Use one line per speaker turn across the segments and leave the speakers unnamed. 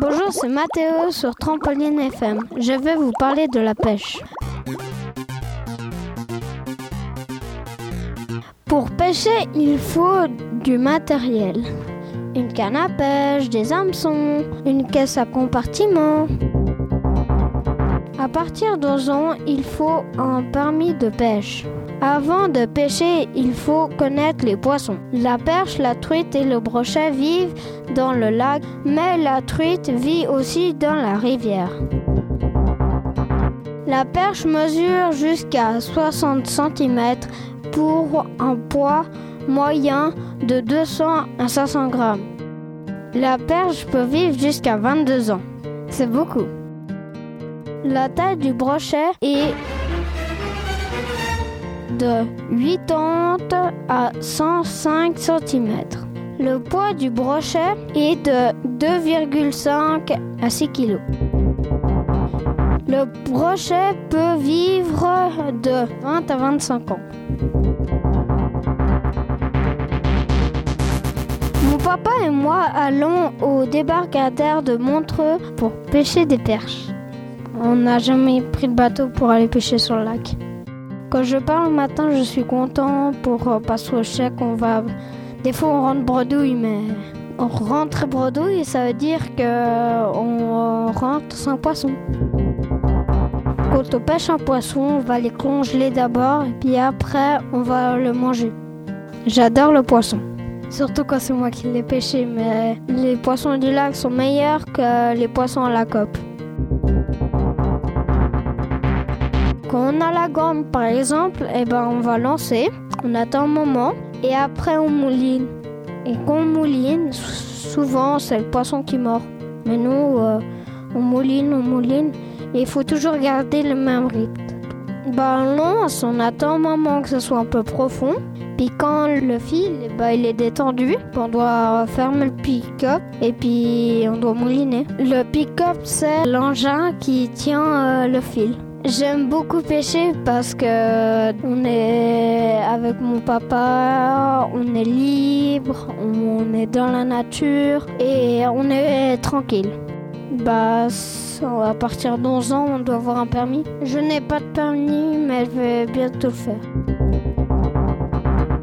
Bonjour, c'est Mathéo sur Trampoline FM. Je vais vous parler de la pêche. Pour pêcher, il faut du matériel. Une canne à pêche, des hameçons, une caisse à compartiment. À partir d'11 ans, il faut un permis de pêche. Avant de pêcher, il faut connaître les poissons. La perche, la truite et le brochet vivent dans le lac, mais la truite vit aussi dans la rivière. La perche mesure jusqu'à 60 cm pour un poids moyen de 200 à 500 grammes. La perche peut vivre jusqu'à 22 ans. C'est beaucoup. La taille du brochet est de 80 à 105 cm. Le poids du brochet est de 2,5 à 6 kg. Le brochet peut vivre de 20 à 25 ans. Mon papa et moi allons au débarcadère de Montreux pour pêcher des perches. On n'a jamais pris de bateau pour aller pêcher sur le lac. Quand je pars le matin, je suis content pour passer au chèque. On va, des fois, on rentre bredouille, mais on rentre bredouille, ça veut dire que euh, rentre sans poisson. Quand on pêche un poisson, on va les congeler d'abord et puis après, on va le manger. J'adore le poisson. Surtout quand c'est moi qui l'ai pêché, mais les poissons du lac sont meilleurs que les poissons à la cope. Quand on a la gomme, par exemple, eh ben, on va lancer, on attend un moment et après on mouline. Et quand on mouline, souvent c'est le poisson qui mord. Mais nous, euh, on mouline, on mouline et il faut toujours garder le même rythme. Ben, on lance, on attend un moment que ce soit un peu profond. Puis quand le fil eh ben, il est détendu, on doit fermer le pick-up et puis on doit mouliner. Le pick-up c'est l'engin qui tient euh, le fil. J'aime beaucoup pêcher parce que on est avec mon papa, on est libre, on est dans la nature et on est tranquille. Bah, à partir d'11 ans, on doit avoir un permis. Je n'ai pas de permis, mais je vais bientôt le faire.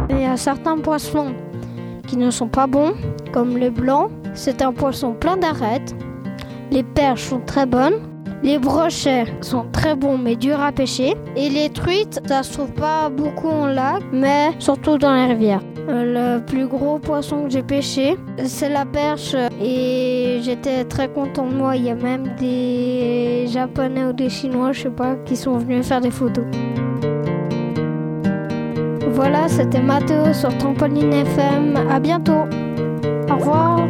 Il y a certains poissons qui ne sont pas bons, comme le blanc. C'est un poisson plein d'arêtes. Les perches sont très bonnes. Les brochets sont très bons mais durs à pêcher. Et les truites, ça se trouve pas beaucoup en lac, mais surtout dans les rivières. Euh, le plus gros poisson que j'ai pêché, c'est la perche et j'étais très content de moi. Il y a même des Japonais ou des Chinois, je sais pas, qui sont venus faire des photos. Voilà, c'était Mathéo sur Trampoline FM. À bientôt. Au revoir.